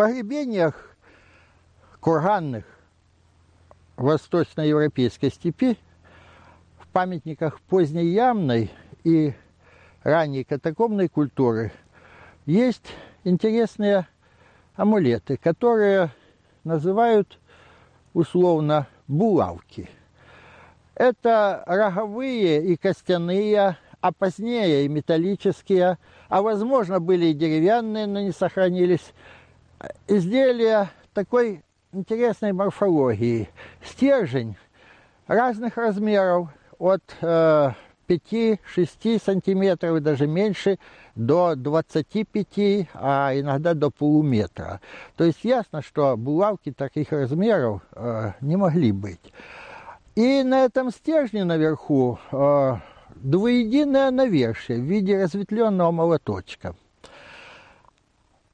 погребениях курганных восточноевропейской степи, в памятниках поздней ямной и ранней катакомной культуры есть интересные амулеты, которые называют условно булавки. Это роговые и костяные, а позднее и металлические, а возможно были и деревянные, но не сохранились, изделия такой интересной морфологии. Стержень разных размеров, от э, 5-6 сантиметров даже меньше, до 25, а иногда до полуметра. То есть ясно, что булавки таких размеров э, не могли быть. И на этом стержне наверху э, двуединое навершие в виде разветвленного молоточка.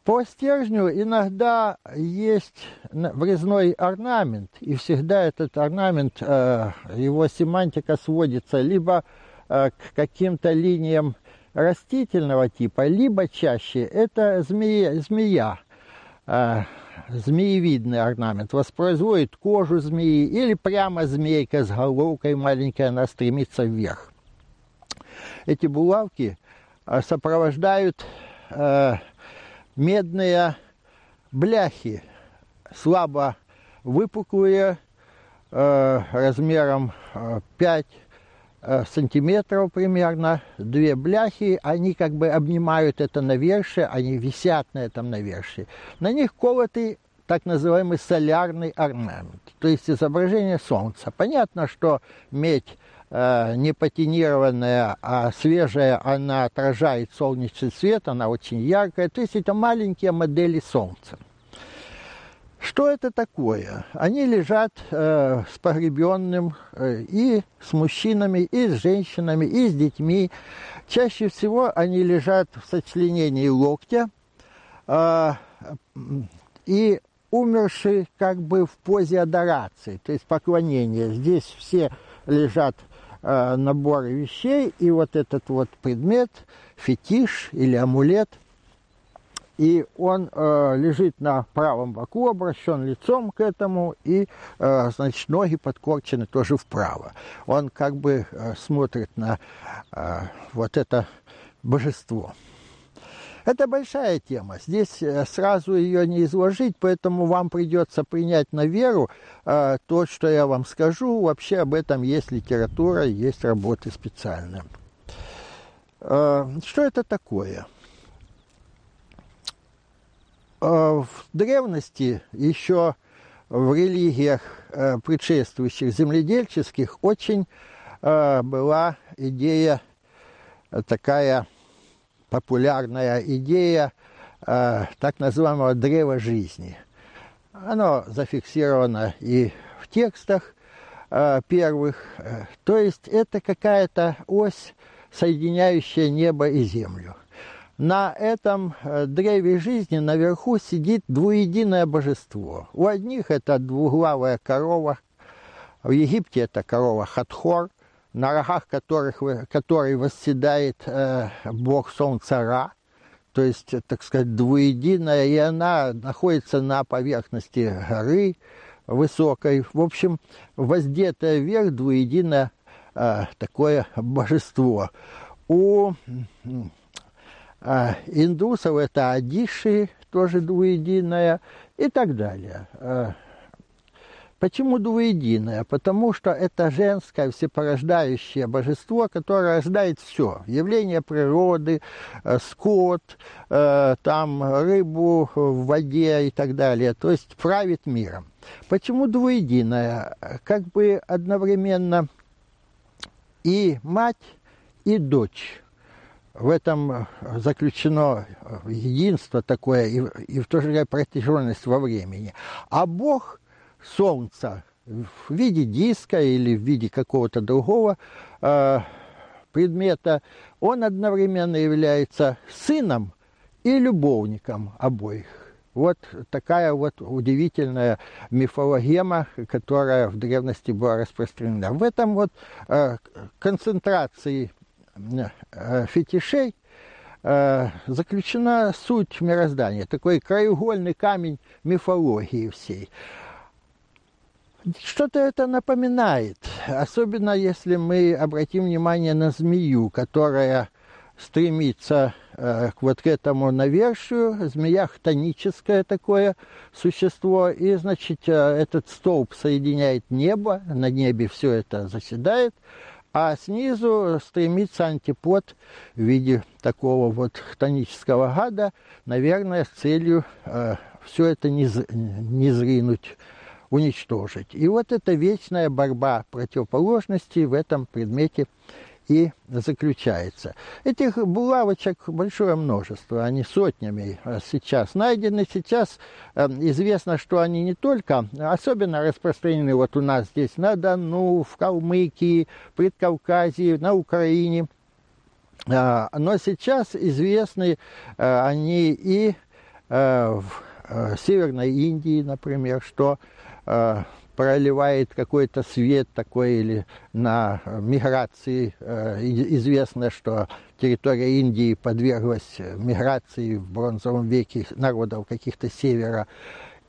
По стержню иногда есть врезной орнамент, и всегда этот орнамент, э, его семантика сводится либо э, к каким-то линиям растительного типа, либо чаще это змея, змея э, змеевидный орнамент, воспроизводит кожу змеи или прямо змейка с головкой маленькая, она стремится вверх. Эти булавки сопровождают медные бляхи, слабо выпуклые, э, размером 5 э, сантиметров примерно, две бляхи, они как бы обнимают это навершие, они висят на этом навершии. На них колоты так называемый солярный орнамент, то есть изображение Солнца. Понятно, что медь Э, не патинированная, а свежая, она отражает солнечный свет, она очень яркая. То есть это маленькие модели Солнца. Что это такое? Они лежат э, с погребенным э, и с мужчинами, и с женщинами, и с детьми. Чаще всего они лежат в сочленении локтя э, и умершие как бы в позе адорации, то есть поклонения. Здесь все лежат Э, набор вещей, и вот этот вот предмет, фетиш или амулет, и он э, лежит на правом боку, обращен лицом к этому, и, э, значит, ноги подкорчены тоже вправо. Он как бы э, смотрит на э, вот это божество. Это большая тема. Здесь э, сразу ее не изложить, поэтому вам придется принять на веру э, то, что я вам скажу. Вообще об этом есть литература, есть работы специальные. Э, что это такое? Э, в древности еще в религиях э, предшествующих земледельческих очень э, была идея такая популярная идея э, так называемого древа жизни. Оно зафиксировано и в текстах э, первых. То есть это какая-то ось, соединяющая небо и землю. На этом э, древе жизни наверху сидит двуединое божество. У одних это двуглавая корова, в Египте это корова Хатхор, на рогах которых, который восседает э, бог солнца Ра, то есть, так сказать, двуединая, и она находится на поверхности горы высокой. В общем, воздетое вверх двуединое э, такое божество. У э, индусов это Адиши, тоже двуединая, и так далее. Э, Почему двуединое? Потому что это женское всепорождающее божество, которое рождает все. Явление природы, э, скот, э, там рыбу в воде и так далее. То есть правит миром. Почему двуединое? Как бы одновременно и мать, и дочь. В этом заключено единство такое и, и в то же время протяженность во времени. А Бог – Солнца в виде диска или в виде какого-то другого э, предмета, он одновременно является сыном и любовником обоих. Вот такая вот удивительная мифологема, которая в древности была распространена. В этом вот э, концентрации э, фетишей э, заключена суть мироздания, такой краеугольный камень мифологии всей. Что-то это напоминает, особенно если мы обратим внимание на змею, которая стремится э, к вот к этому навершию. Змея хтоническое такое существо. И, значит, э, этот столб соединяет небо, на небе все это заседает, а снизу стремится антипод в виде такого вот хтонического гада, наверное, с целью э, все это не, не зринуть уничтожить. И вот эта вечная борьба противоположностей в этом предмете и заключается. Этих булавочек большое множество, они сотнями э, сейчас найдены. Сейчас э, известно, что они не только, особенно распространены вот у нас здесь на Дону, в Калмыкии, Предкавказье, на Украине. А, но сейчас известны э, они и в Северной Индии, например, что проливает какой-то свет такой или на миграции. Э, известно, что территория Индии подверглась миграции в бронзовом веке народов каких-то севера.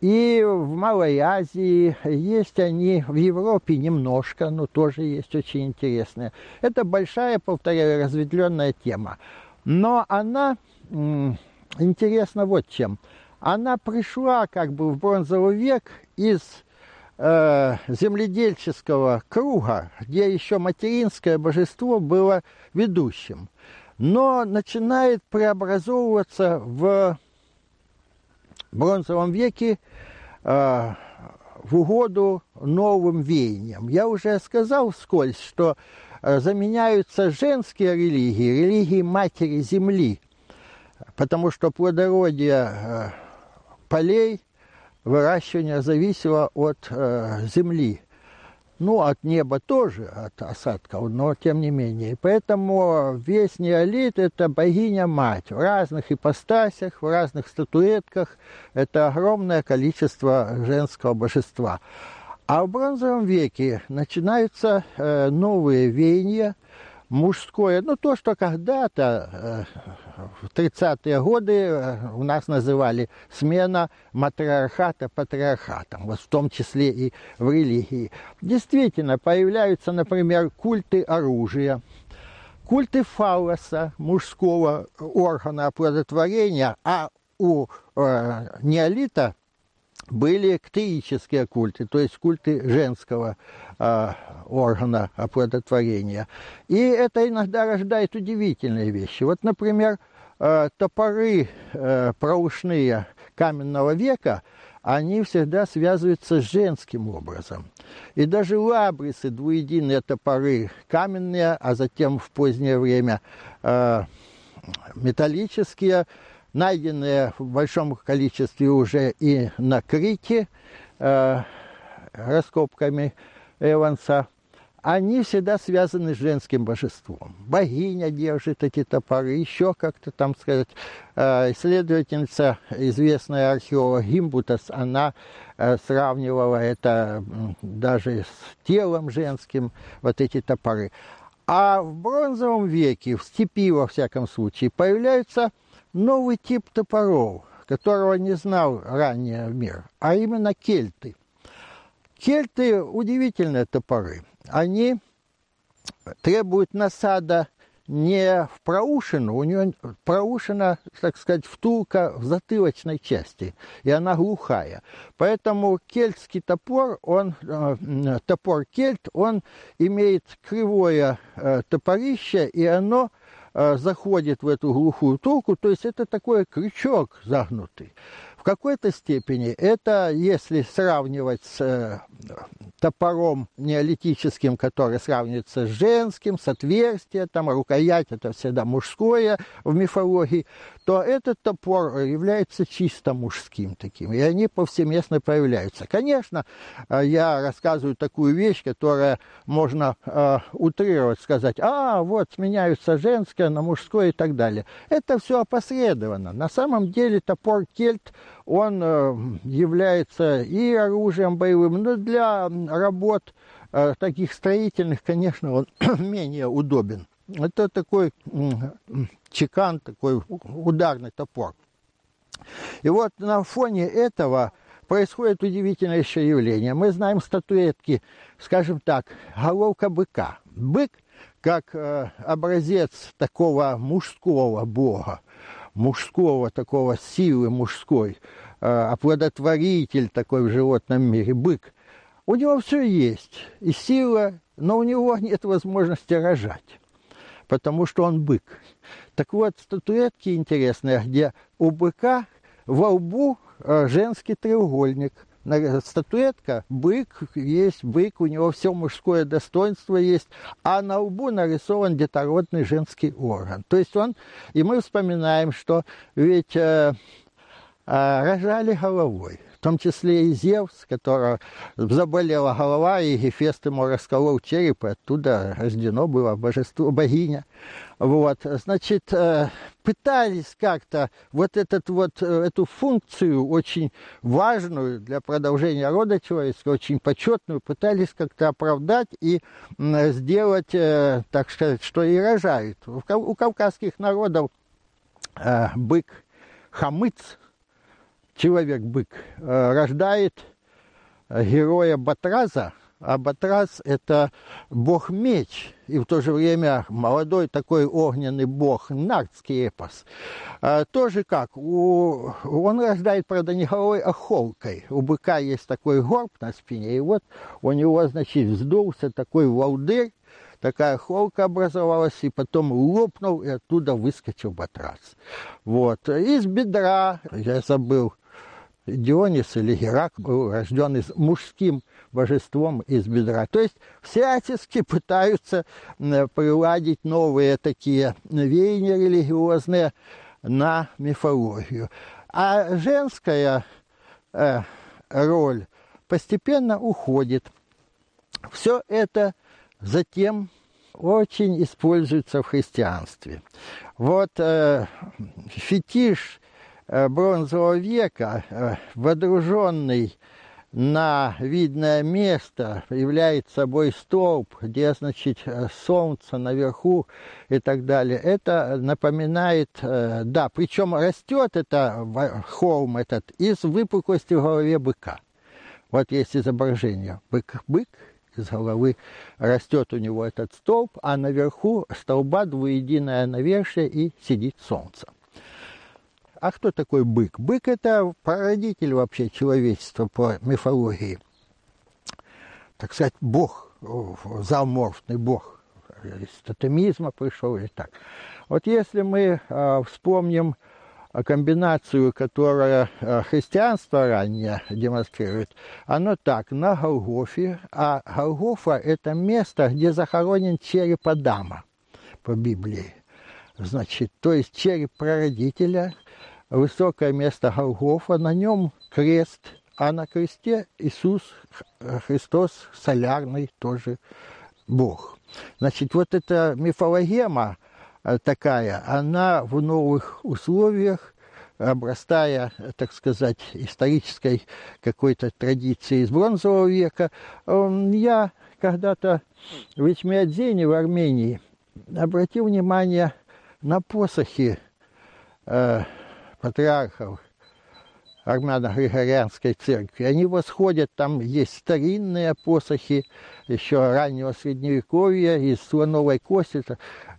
И в Малой Азии есть они, в Европе немножко, но тоже есть очень интересные. Это большая, повторяю, разветвленная тема. Но она интересна вот чем. Она пришла как бы в бронзовый век из Э, земледельческого круга, где еще материнское божество было ведущим, но начинает преобразовываться в бронзовом веке э, в угоду новым веяниям. Я уже сказал вскользь, что э, заменяются женские религии, религии матери земли, потому что плодородие полей выращивание зависело от э, земли. Ну, от неба тоже, от осадков, но тем не менее. Поэтому весь неолит – это богиня-мать в разных ипостасях, в разных статуэтках. Это огромное количество женского божества. А в бронзовом веке начинаются э, новые веяния – мужское, ну то, что когда-то э, в 30-е годы э, у нас называли смена матриархата патриархатом, вот в том числе и в религии. Действительно, появляются, например, культы оружия, культы фалоса, мужского органа оплодотворения, а у э, неолита были ктеические культы, то есть культы женского э, органа оплодотворения. И это иногда рождает удивительные вещи. Вот, например, э, топоры э, проушные каменного века, они всегда связываются с женским образом. И даже лабрисы, двуединые топоры каменные, а затем в позднее время э, металлические – найденные в большом количестве уже и на Крите э, раскопками Эванса, они всегда связаны с женским божеством. Богиня держит эти топоры, еще как-то там сказать. Э, исследовательница, известная археолог Гимбутас, она э, сравнивала это даже с телом женским, вот эти топоры. А в бронзовом веке, в степи во всяком случае, появляются новый тип топоров, которого не знал ранее мир, а именно кельты. Кельты – удивительные топоры. Они требуют насада не в проушину, у нее проушина, так сказать, втулка в затылочной части, и она глухая. Поэтому кельтский топор, он, э, топор кельт, он имеет кривое э, топорище, и оно заходит в эту глухую толку, то есть это такой крючок загнутый какой-то степени это, если сравнивать с э, топором неолитическим, который сравнивается с женским, с отверстием, там рукоять это всегда мужское в мифологии, то этот топор является чисто мужским таким, и они повсеместно появляются. Конечно, э, я рассказываю такую вещь, которая можно э, утрировать, сказать, а, вот сменяются женское на мужское и так далее. Это все опосредованно. На самом деле топор кельт он э, является и оружием боевым, но для работ э, таких строительных, конечно, он менее удобен. Это такой чекан, такой ударный топор. И вот на фоне этого происходит удивительное еще явление. Мы знаем статуэтки, скажем так, головка быка. Бык как э, образец такого мужского бога, мужского такого силы мужской, э, оплодотворитель такой в животном мире, бык. У него все есть, и сила, но у него нет возможности рожать, потому что он бык. Так вот, статуэтки интересные, где у быка во лбу э, женский треугольник. Статуэтка, бык есть, бык, у него все мужское достоинство есть, а на лбу нарисован детородный женский орган. То есть он, и мы вспоминаем, что ведь э, э, рожали головой в том числе и Зевс, которого заболела голова, и Гефест ему расколол череп, и оттуда рождено было божество, богиня. Вот, значит, э, пытались как-то вот, этот вот э, эту функцию очень важную для продолжения рода человеческого, очень почетную, пытались как-то оправдать и сделать, э, так сказать, что и рожают. У кавказских народов бык хамыц, человек-бык, рождает героя Батраза – а Батрас – это бог-меч, и в то же время молодой такой огненный бог, нардский эпос. А, тоже как, у, он рождает, правда, не головой, а холкой. У быка есть такой горб на спине, и вот у него, значит, вздулся такой волдырь, такая холка образовалась, и потом лопнул, и оттуда выскочил Батрас. Вот. Из бедра, я забыл, Дионис или Герак был рожден из мужским божеством из бедра. То есть всячески пытаются приладить новые такие веяния религиозные на мифологию. А женская э, роль постепенно уходит. Все это затем очень используется в христианстве. Вот э, фетиш бронзового века, э, водруженный на видное место является собой столб, где, значит, солнце наверху и так далее. Это напоминает, э, да, причем растет это холм этот из выпуклости в голове быка. Вот есть изображение. Бык, бык из головы растет у него этот столб, а наверху столба двуединое навершие и сидит солнце. А кто такой бык? Бык – это породитель вообще человечества по мифологии. Так сказать, бог, зооморфный бог. Из тотемизма пришел или так. Вот если мы э, вспомним комбинацию, которая христианство ранее демонстрирует, оно так, на Голгофе, а Голгофа – это место, где захоронен череп Адама по Библии. Значит, то есть череп прародителя – высокое место Голгофа, на нем крест, а на кресте Иисус Христос солярный тоже Бог. Значит, вот эта мифологема э, такая, она в новых условиях, обрастая, так сказать, исторической какой-то традицией из бронзового века. Эм, я когда-то в Ичмиадзине в Армении обратил внимание на посохи э, патриархов армяно-григорианской церкви. Они восходят, там есть старинные посохи еще раннего средневековья из слоновой кости.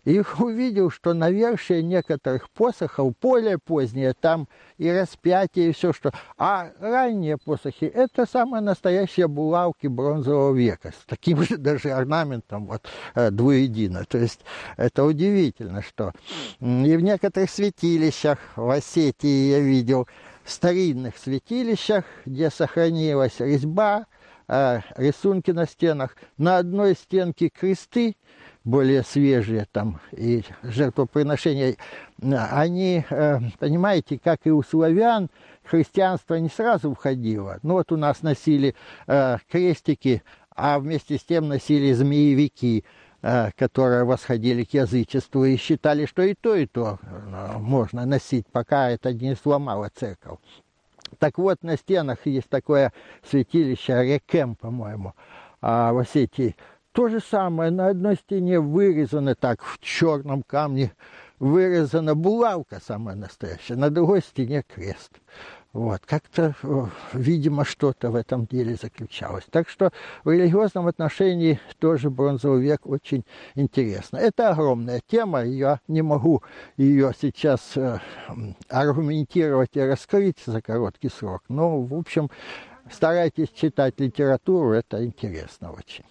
И увидел, что навершие некоторых посохов более поздние, там и распятие, и все что. А ранние посохи – это самые настоящие булавки бронзового века, с таким же даже орнаментом вот, э, двуедино. То есть это удивительно, что и в некоторых святилищах в Осетии я видел, старинных святилищах, где сохранилась резьба, э, рисунки на стенах. На одной стенке кресты, более свежие там, и жертвоприношения, они, э, понимаете, как и у славян, христианство не сразу входило. Ну вот у нас носили э, крестики, а вместе с тем носили змеевики, э, которые восходили к язычеству и считали, что и то, и то можно носить, пока это не сломало церковь. Так вот, на стенах есть такое святилище Рекем, по-моему, в Осетии То же самое, на одной стене вырезано так в черном камне, вырезана булавка самая настоящая, на другой стене крест. Вот, как-то, видимо, что-то в этом деле заключалось. Так что в религиозном отношении тоже бронзовый век очень интересно. Это огромная тема, я не могу ее сейчас э, аргументировать и раскрыть за короткий срок. Но, в общем, старайтесь читать литературу, это интересно очень.